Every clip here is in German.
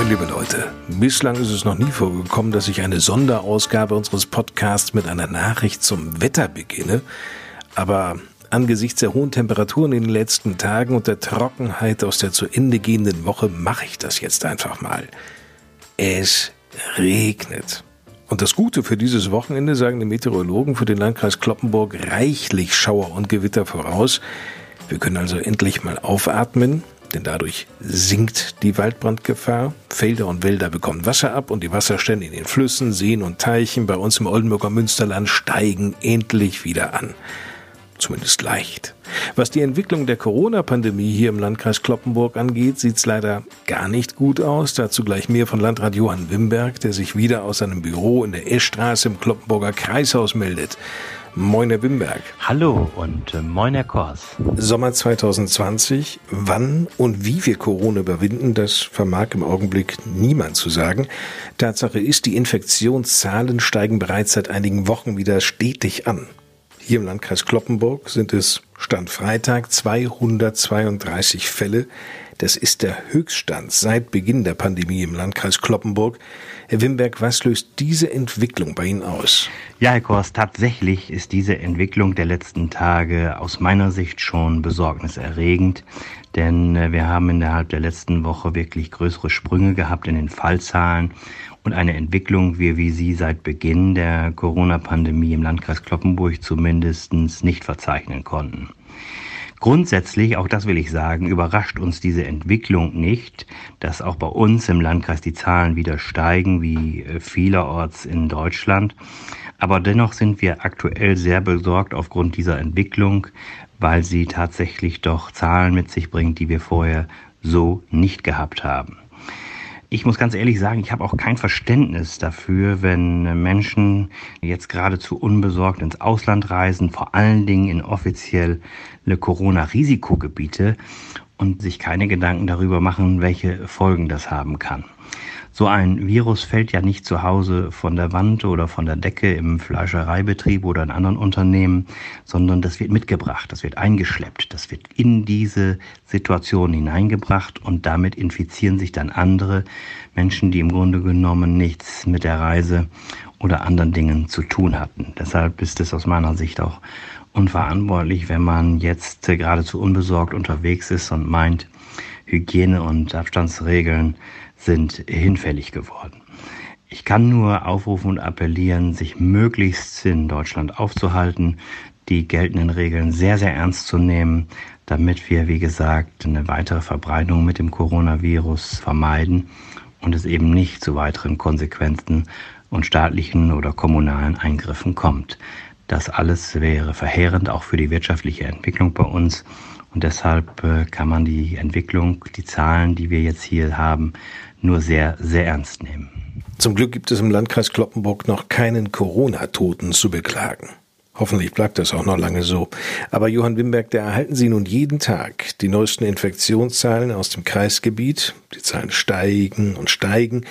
Moin, liebe Leute. Bislang ist es noch nie vorgekommen, dass ich eine Sonderausgabe unseres Podcasts mit einer Nachricht zum Wetter beginne. Aber angesichts der hohen Temperaturen in den letzten Tagen und der Trockenheit aus der zu Ende gehenden Woche mache ich das jetzt einfach mal. Es regnet. Und das Gute für dieses Wochenende, sagen die Meteorologen für den Landkreis Kloppenburg, reichlich Schauer und Gewitter voraus. Wir können also endlich mal aufatmen denn dadurch sinkt die Waldbrandgefahr. Felder und Wälder bekommen Wasser ab und die Wasserstände in den Flüssen, Seen und Teichen bei uns im Oldenburger Münsterland steigen endlich wieder an. Zumindest leicht. Was die Entwicklung der Corona-Pandemie hier im Landkreis Kloppenburg angeht, sieht's leider gar nicht gut aus. Dazu gleich mehr von Landrat Johann Wimberg, der sich wieder aus seinem Büro in der Eschstraße im Kloppenburger Kreishaus meldet. Moin, Herr Wimberg. Hallo und äh, moin, Herr Kors. Sommer 2020. Wann und wie wir Corona überwinden, das vermag im Augenblick niemand zu sagen. Tatsache ist, die Infektionszahlen steigen bereits seit einigen Wochen wieder stetig an. Hier im Landkreis Kloppenburg sind es Stand Freitag 232 Fälle. Das ist der Höchststand seit Beginn der Pandemie im Landkreis Kloppenburg. Herr Wimberg, was löst diese Entwicklung bei Ihnen aus? Ja, Herr Kors, tatsächlich ist diese Entwicklung der letzten Tage aus meiner Sicht schon besorgniserregend. Denn äh, wir haben innerhalb der letzten Woche wirklich größere Sprünge gehabt in den Fallzahlen und eine Entwicklung, wie wir sie seit Beginn der Corona-Pandemie im Landkreis Kloppenburg zumindest nicht verzeichnen konnten. Grundsätzlich, auch das will ich sagen, überrascht uns diese Entwicklung nicht, dass auch bei uns im Landkreis die Zahlen wieder steigen, wie äh, vielerorts in Deutschland. Aber dennoch sind wir aktuell sehr besorgt aufgrund dieser Entwicklung, weil sie tatsächlich doch Zahlen mit sich bringt, die wir vorher so nicht gehabt haben. Ich muss ganz ehrlich sagen, ich habe auch kein Verständnis dafür, wenn Menschen jetzt geradezu unbesorgt ins Ausland reisen, vor allen Dingen in offizielle Corona-Risikogebiete und sich keine Gedanken darüber machen, welche Folgen das haben kann. So ein Virus fällt ja nicht zu Hause von der Wand oder von der Decke im Fleischereibetrieb oder in anderen Unternehmen, sondern das wird mitgebracht, das wird eingeschleppt, das wird in diese Situation hineingebracht und damit infizieren sich dann andere Menschen, die im Grunde genommen nichts mit der Reise oder anderen Dingen zu tun hatten. Deshalb ist es aus meiner Sicht auch unverantwortlich, wenn man jetzt geradezu unbesorgt unterwegs ist und meint, Hygiene- und Abstandsregeln sind hinfällig geworden. Ich kann nur aufrufen und appellieren, sich möglichst in Deutschland aufzuhalten, die geltenden Regeln sehr, sehr ernst zu nehmen, damit wir, wie gesagt, eine weitere Verbreitung mit dem Coronavirus vermeiden und es eben nicht zu weiteren Konsequenzen und staatlichen oder kommunalen Eingriffen kommt. Das alles wäre verheerend auch für die wirtschaftliche Entwicklung bei uns und deshalb äh, kann man die Entwicklung, die Zahlen, die wir jetzt hier haben, nur sehr, sehr ernst nehmen. Zum Glück gibt es im Landkreis Kloppenburg noch keinen Corona-Toten zu beklagen. Hoffentlich bleibt das auch noch lange so. Aber Johann Wimberg, da erhalten Sie nun jeden Tag die neuesten Infektionszahlen aus dem Kreisgebiet. Die Zahlen steigen und steigen.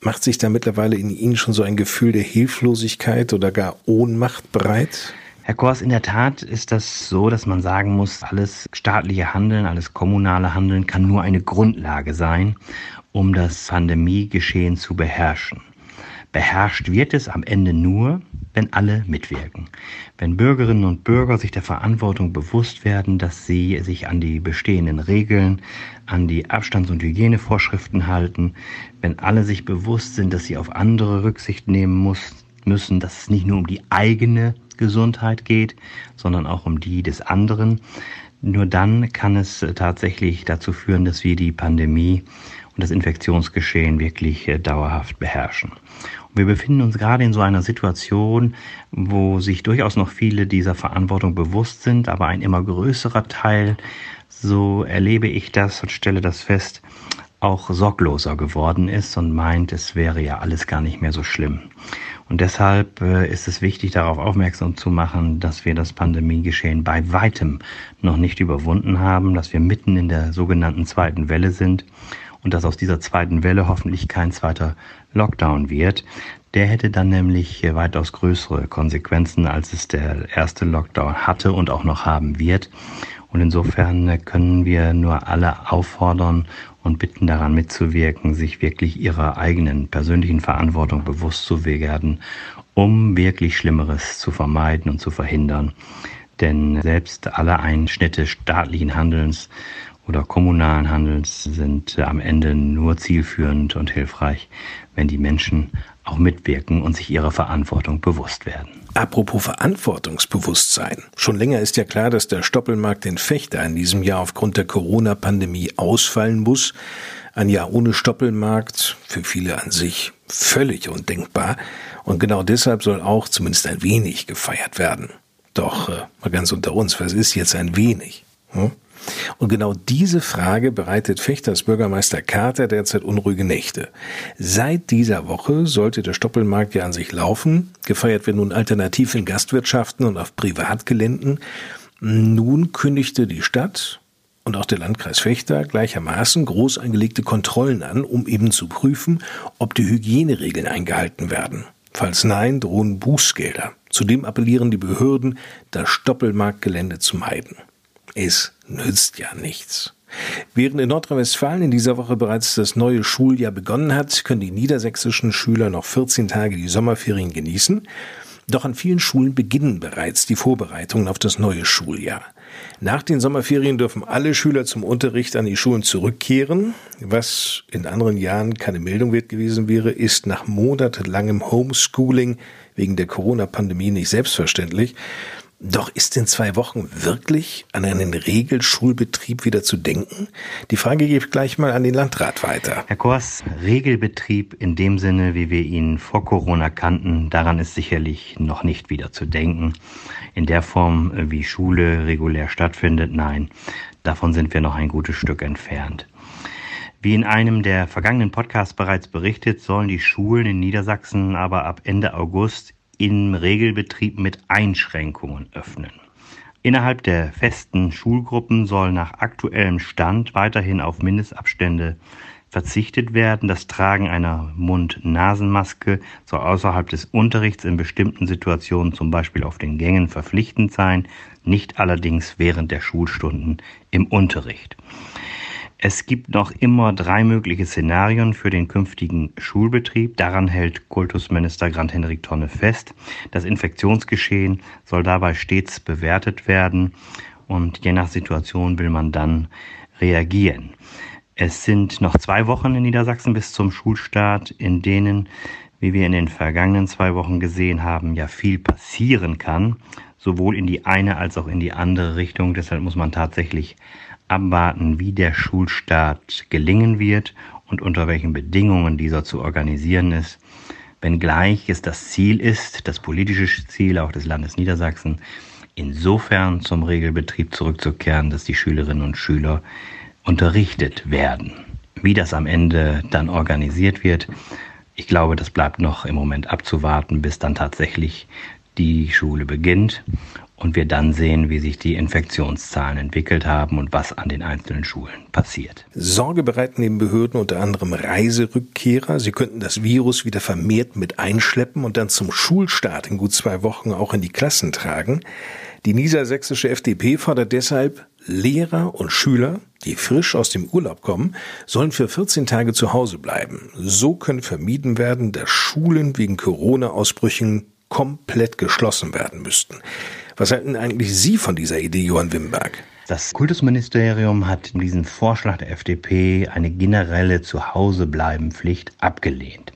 Macht sich da mittlerweile in Ihnen schon so ein Gefühl der Hilflosigkeit oder gar Ohnmacht breit? Herr Kors, in der Tat ist das so, dass man sagen muss, alles staatliche Handeln, alles kommunale Handeln kann nur eine Grundlage sein, um das Pandemiegeschehen zu beherrschen. Beherrscht wird es am Ende nur, wenn alle mitwirken. Wenn Bürgerinnen und Bürger sich der Verantwortung bewusst werden, dass sie sich an die bestehenden Regeln, an die Abstands- und Hygienevorschriften halten, wenn alle sich bewusst sind, dass sie auf andere Rücksicht nehmen muss, müssen, dass es nicht nur um die eigene Gesundheit geht, sondern auch um die des anderen. Nur dann kann es tatsächlich dazu führen, dass wir die Pandemie und das Infektionsgeschehen wirklich äh, dauerhaft beherrschen. Und wir befinden uns gerade in so einer Situation, wo sich durchaus noch viele dieser Verantwortung bewusst sind, aber ein immer größerer Teil, so erlebe ich das und stelle das fest, auch sorgloser geworden ist und meint, es wäre ja alles gar nicht mehr so schlimm. Und deshalb äh, ist es wichtig, darauf aufmerksam zu machen, dass wir das Pandemiegeschehen bei weitem noch nicht überwunden haben, dass wir mitten in der sogenannten zweiten Welle sind und dass aus dieser zweiten Welle hoffentlich kein zweiter Lockdown wird. Der hätte dann nämlich äh, weitaus größere Konsequenzen, als es der erste Lockdown hatte und auch noch haben wird. Und insofern äh, können wir nur alle auffordern und bitten daran mitzuwirken, sich wirklich ihrer eigenen persönlichen Verantwortung bewusst zu werden, um wirklich Schlimmeres zu vermeiden und zu verhindern. Denn selbst alle Einschnitte staatlichen Handelns oder kommunalen Handelns sind am Ende nur zielführend und hilfreich, wenn die Menschen auch mitwirken und sich ihrer Verantwortung bewusst werden. Apropos Verantwortungsbewusstsein. Schon länger ist ja klar, dass der Stoppelmarkt in Fechter in diesem Jahr aufgrund der Corona-Pandemie ausfallen muss. Ein Jahr ohne Stoppelmarkt, für viele an sich völlig undenkbar. Und genau deshalb soll auch zumindest ein wenig gefeiert werden. Doch, äh, mal ganz unter uns, was ist jetzt ein wenig? Hm? Und genau diese Frage bereitet Fechters Bürgermeister Carter derzeit unruhige Nächte. Seit dieser Woche sollte der Stoppelmarkt ja an sich laufen. Gefeiert wird nun alternativ in Gastwirtschaften und auf Privatgeländen. Nun kündigte die Stadt und auch der Landkreis Fechter gleichermaßen groß angelegte Kontrollen an, um eben zu prüfen, ob die Hygieneregeln eingehalten werden. Falls nein, drohen Bußgelder. Zudem appellieren die Behörden, das Stoppelmarktgelände zu meiden. Es nützt ja nichts. Während in Nordrhein-Westfalen in dieser Woche bereits das neue Schuljahr begonnen hat, können die niedersächsischen Schüler noch 14 Tage die Sommerferien genießen. Doch an vielen Schulen beginnen bereits die Vorbereitungen auf das neue Schuljahr. Nach den Sommerferien dürfen alle Schüler zum Unterricht an die Schulen zurückkehren. Was in anderen Jahren keine Meldung wert gewesen wäre, ist nach monatelangem Homeschooling wegen der Corona-Pandemie nicht selbstverständlich. Doch ist in zwei Wochen wirklich an einen Regelschulbetrieb wieder zu denken? Die Frage gebe ich gleich mal an den Landrat weiter. Herr Kors, Regelbetrieb in dem Sinne, wie wir ihn vor Corona kannten, daran ist sicherlich noch nicht wieder zu denken. In der Form, wie Schule regulär stattfindet, nein, davon sind wir noch ein gutes Stück entfernt. Wie in einem der vergangenen Podcasts bereits berichtet, sollen die Schulen in Niedersachsen aber ab Ende August im Regelbetrieb mit Einschränkungen öffnen. Innerhalb der festen Schulgruppen soll nach aktuellem Stand weiterhin auf Mindestabstände verzichtet werden. Das Tragen einer Mund-Nasen-Maske soll außerhalb des Unterrichts in bestimmten Situationen, zum Beispiel auf den Gängen, verpflichtend sein, nicht allerdings während der Schulstunden im Unterricht. Es gibt noch immer drei mögliche Szenarien für den künftigen Schulbetrieb. Daran hält Kultusminister Grant Henrik Tonne fest. Das Infektionsgeschehen soll dabei stets bewertet werden und je nach Situation will man dann reagieren. Es sind noch zwei Wochen in Niedersachsen bis zum Schulstart, in denen, wie wir in den vergangenen zwei Wochen gesehen haben, ja viel passieren kann, sowohl in die eine als auch in die andere Richtung. Deshalb muss man tatsächlich abwarten, wie der Schulstart gelingen wird und unter welchen Bedingungen dieser zu organisieren ist. Wenngleich es das Ziel ist, das politische Ziel auch des Landes Niedersachsen, insofern zum Regelbetrieb zurückzukehren, dass die Schülerinnen und Schüler unterrichtet werden. Wie das am Ende dann organisiert wird, ich glaube, das bleibt noch im Moment abzuwarten, bis dann tatsächlich die Schule beginnt und wir dann sehen, wie sich die Infektionszahlen entwickelt haben und was an den einzelnen Schulen passiert. Sorge bereiten den Behörden unter anderem Reiserückkehrer. Sie könnten das Virus wieder vermehrt mit einschleppen und dann zum Schulstart in gut zwei Wochen auch in die Klassen tragen. Die niedersächsische FDP fordert deshalb, Lehrer und Schüler, die frisch aus dem Urlaub kommen, sollen für 14 Tage zu Hause bleiben. So können vermieden werden, dass Schulen wegen Corona-Ausbrüchen komplett geschlossen werden müssten. Was halten eigentlich Sie von dieser Idee, Johann Wimberg? Das Kultusministerium hat diesen Vorschlag der FDP, eine generelle Zuhausebleibenpflicht, abgelehnt.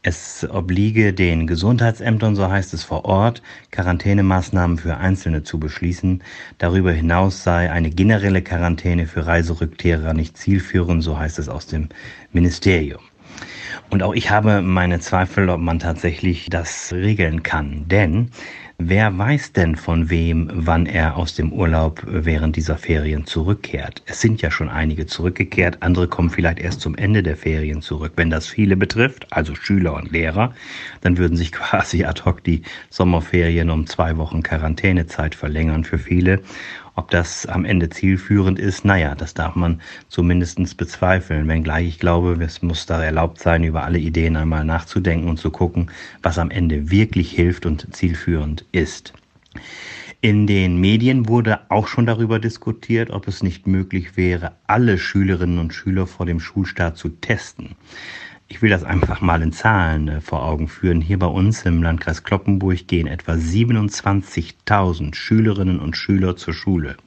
Es obliege den Gesundheitsämtern, so heißt es vor Ort, Quarantänemaßnahmen für Einzelne zu beschließen. Darüber hinaus sei eine generelle Quarantäne für Reiserückkehrer nicht zielführend, so heißt es aus dem Ministerium. Und auch ich habe meine Zweifel, ob man tatsächlich das regeln kann. Denn wer weiß denn von wem, wann er aus dem Urlaub während dieser Ferien zurückkehrt? Es sind ja schon einige zurückgekehrt, andere kommen vielleicht erst zum Ende der Ferien zurück. Wenn das viele betrifft, also Schüler und Lehrer, dann würden sich quasi ad hoc die Sommerferien um zwei Wochen Quarantänezeit verlängern für viele. Ob das am Ende zielführend ist, naja, das darf man zumindest bezweifeln. Wenngleich ich glaube, es muss da erlaubt sein, über alle Ideen einmal nachzudenken und zu gucken, was am Ende wirklich hilft und zielführend ist. In den Medien wurde auch schon darüber diskutiert, ob es nicht möglich wäre, alle Schülerinnen und Schüler vor dem Schulstart zu testen. Ich will das einfach mal in Zahlen äh, vor Augen führen. Hier bei uns im Landkreis Kloppenburg gehen etwa 27.000 Schülerinnen und Schüler zur Schule.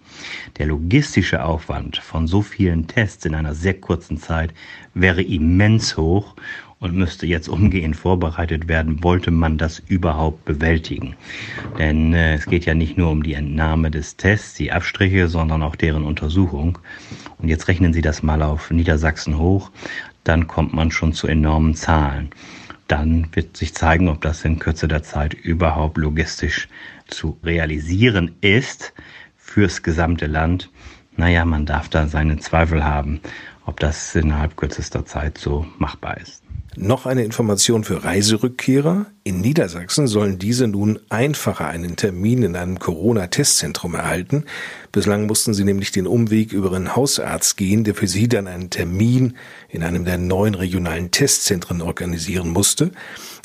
Der logistische Aufwand von so vielen Tests in einer sehr kurzen Zeit wäre immens hoch und müsste jetzt umgehend vorbereitet werden, wollte man das überhaupt bewältigen. Denn äh, es geht ja nicht nur um die Entnahme des Tests, die Abstriche, sondern auch deren Untersuchung. Und jetzt rechnen Sie das mal auf Niedersachsen hoch dann kommt man schon zu enormen Zahlen. Dann wird sich zeigen, ob das in Kürze der Zeit überhaupt logistisch zu realisieren ist fürs gesamte Land. Naja, man darf da seine Zweifel haben, ob das innerhalb kürzester Zeit so machbar ist. Noch eine Information für Reiserückkehrer. In Niedersachsen sollen diese nun einfacher einen Termin in einem Corona-Testzentrum erhalten. Bislang mussten sie nämlich den Umweg über einen Hausarzt gehen, der für sie dann einen Termin in einem der neuen regionalen Testzentren organisieren musste.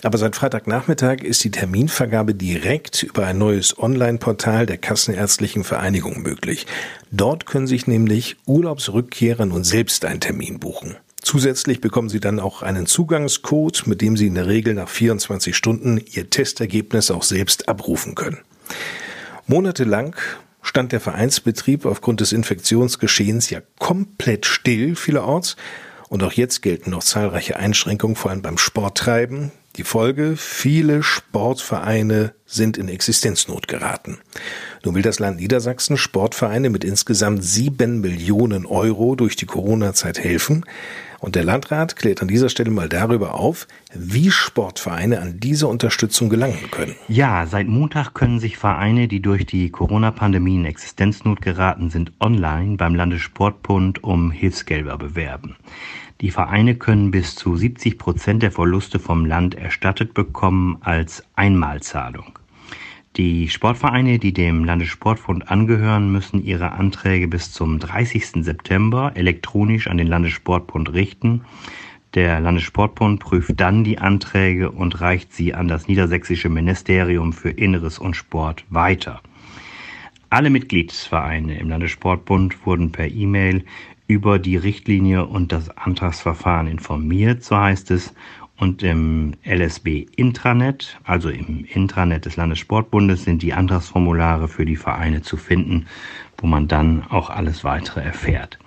Aber seit Freitagnachmittag ist die Terminvergabe direkt über ein neues Online-Portal der Kassenärztlichen Vereinigung möglich. Dort können sich nämlich Urlaubsrückkehrer nun selbst einen Termin buchen. Zusätzlich bekommen Sie dann auch einen Zugangscode, mit dem Sie in der Regel nach 24 Stunden Ihr Testergebnis auch selbst abrufen können. Monatelang stand der Vereinsbetrieb aufgrund des Infektionsgeschehens ja komplett still vielerorts. Und auch jetzt gelten noch zahlreiche Einschränkungen, vor allem beim Sporttreiben. Die Folge, viele Sportvereine sind in Existenznot geraten. Nun will das Land Niedersachsen Sportvereine mit insgesamt sieben Millionen Euro durch die Corona-Zeit helfen. Und der Landrat klärt an dieser Stelle mal darüber auf, wie Sportvereine an diese Unterstützung gelangen können. Ja, seit Montag können sich Vereine, die durch die Corona-Pandemie in Existenznot geraten sind, online beim Landessportbund um Hilfsgelder bewerben. Die Vereine können bis zu 70 Prozent der Verluste vom Land erstattet bekommen als Einmalzahlung. Die Sportvereine, die dem Landessportbund angehören, müssen ihre Anträge bis zum 30. September elektronisch an den Landessportbund richten. Der Landessportbund prüft dann die Anträge und reicht sie an das Niedersächsische Ministerium für Inneres und Sport weiter. Alle Mitgliedsvereine im Landessportbund wurden per E-Mail über die Richtlinie und das Antragsverfahren informiert, so heißt es, und im LSB Intranet, also im Intranet des Landessportbundes, sind die Antragsformulare für die Vereine zu finden, wo man dann auch alles weitere erfährt.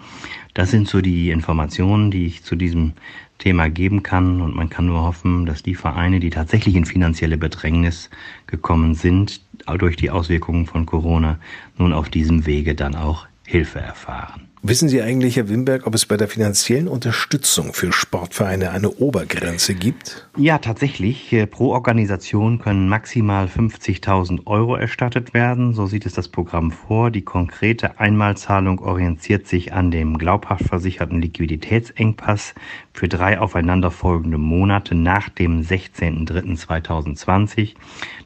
Das sind so die Informationen, die ich zu diesem Thema geben kann. Und man kann nur hoffen, dass die Vereine, die tatsächlich in finanzielle Bedrängnis gekommen sind, durch die Auswirkungen von Corona, nun auf diesem Wege dann auch Hilfe erfahren. Wissen Sie eigentlich, Herr Wimberg, ob es bei der finanziellen Unterstützung für Sportvereine eine Obergrenze gibt? Ja, tatsächlich. Äh, pro Organisation können maximal 50.000 Euro erstattet werden. So sieht es das Programm vor. Die konkrete Einmalzahlung orientiert sich an dem glaubhaft versicherten Liquiditätsengpass für drei aufeinanderfolgende Monate nach dem 16.03.2020.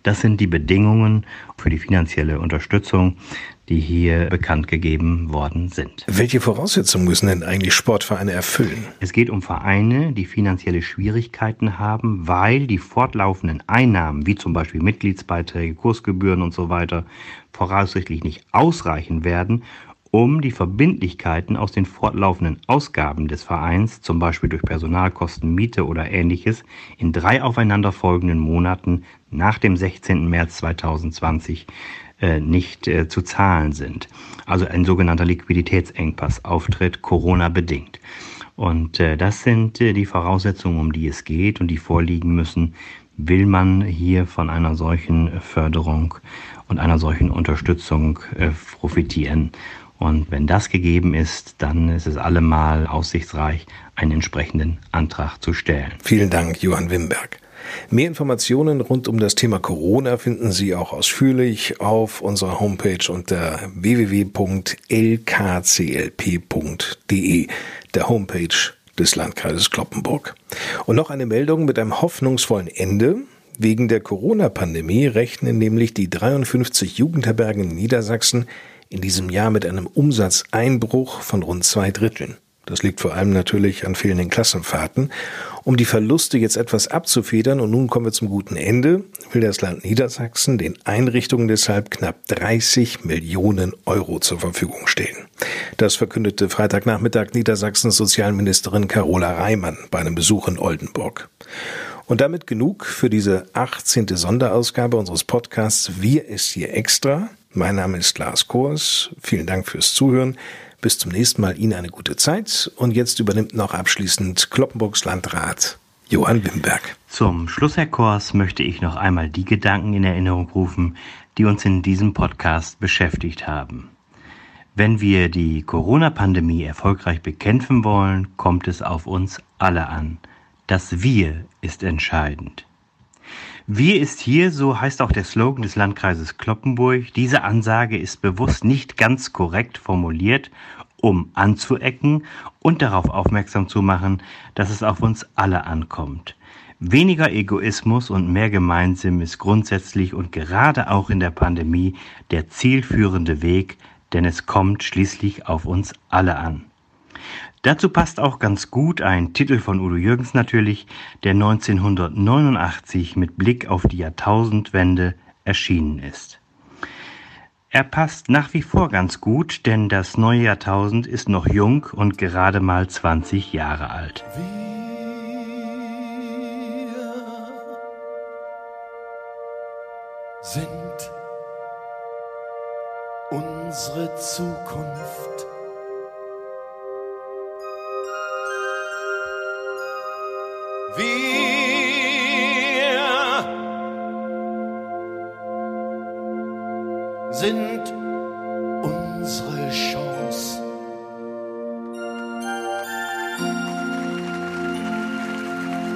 Das sind die Bedingungen für die finanzielle Unterstützung die hier bekannt gegeben worden sind. Welche Voraussetzungen müssen denn eigentlich Sportvereine erfüllen? Es geht um Vereine, die finanzielle Schwierigkeiten haben, weil die fortlaufenden Einnahmen, wie zum Beispiel Mitgliedsbeiträge, Kursgebühren und so weiter, voraussichtlich nicht ausreichen werden, um die Verbindlichkeiten aus den fortlaufenden Ausgaben des Vereins, zum Beispiel durch Personalkosten, Miete oder ähnliches, in drei aufeinanderfolgenden Monaten nach dem 16. März 2020 äh, nicht äh, zu zahlen sind. Also ein sogenannter Liquiditätsengpass auftritt, Corona bedingt. Und äh, das sind äh, die Voraussetzungen, um die es geht und die vorliegen müssen, will man hier von einer solchen Förderung und einer solchen Unterstützung äh, profitieren. Und wenn das gegeben ist, dann ist es allemal aussichtsreich, einen entsprechenden Antrag zu stellen. Vielen Dank, Johann Wimberg. Mehr Informationen rund um das Thema Corona finden Sie auch ausführlich auf unserer Homepage unter www.lkclp.de, der Homepage des Landkreises Kloppenburg. Und noch eine Meldung mit einem hoffnungsvollen Ende. Wegen der Corona-Pandemie rechnen nämlich die 53 Jugendherbergen in Niedersachsen in diesem Jahr mit einem Umsatzeinbruch von rund zwei Dritteln. Das liegt vor allem natürlich an fehlenden Klassenfahrten. Um die Verluste jetzt etwas abzufedern, und nun kommen wir zum guten Ende, will das Land Niedersachsen den Einrichtungen deshalb knapp 30 Millionen Euro zur Verfügung stellen. Das verkündete Freitagnachmittag Niedersachsens Sozialministerin Carola Reimann bei einem Besuch in Oldenburg. Und damit genug für diese 18. Sonderausgabe unseres Podcasts Wir ist hier extra. Mein Name ist Lars Kors. Vielen Dank fürs Zuhören. Bis zum nächsten Mal Ihnen eine gute Zeit. Und jetzt übernimmt noch abschließend Kloppenburgs Landrat Johann Wimberg. Zum Schluss, Herr Kors, möchte ich noch einmal die Gedanken in Erinnerung rufen, die uns in diesem Podcast beschäftigt haben. Wenn wir die Corona-Pandemie erfolgreich bekämpfen wollen, kommt es auf uns alle an. Das Wir ist entscheidend. Wir ist hier, so heißt auch der Slogan des Landkreises Kloppenburg. Diese Ansage ist bewusst nicht ganz korrekt formuliert, um anzuecken und darauf aufmerksam zu machen, dass es auf uns alle ankommt. Weniger Egoismus und mehr Gemeinsinn ist grundsätzlich und gerade auch in der Pandemie der zielführende Weg, denn es kommt schließlich auf uns alle an. Dazu passt auch ganz gut ein Titel von Udo Jürgens natürlich, der 1989 mit Blick auf die Jahrtausendwende erschienen ist. Er passt nach wie vor ganz gut, denn das neue Jahrtausend ist noch jung und gerade mal 20 Jahre alt. Wir sind unsere Zukunft. Wir sind unsere Chance.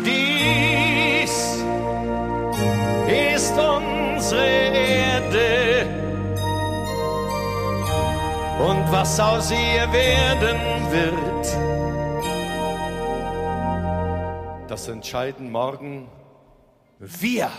Dies ist unsere Erde und was aus ihr werden wird das entscheiden morgen wir.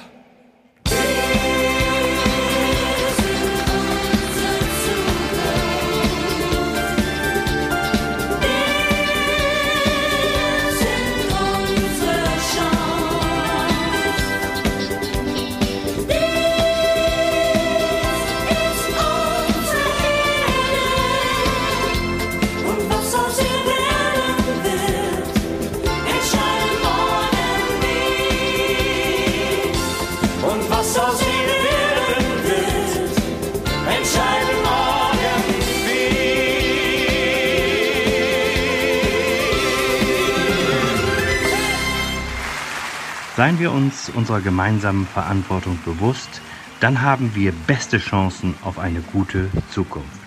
Seien wir uns unserer gemeinsamen Verantwortung bewusst, dann haben wir beste Chancen auf eine gute Zukunft.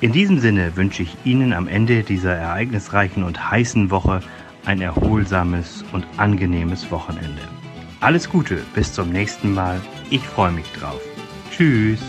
In diesem Sinne wünsche ich Ihnen am Ende dieser ereignisreichen und heißen Woche ein erholsames und angenehmes Wochenende. Alles Gute, bis zum nächsten Mal. Ich freue mich drauf. Tschüss.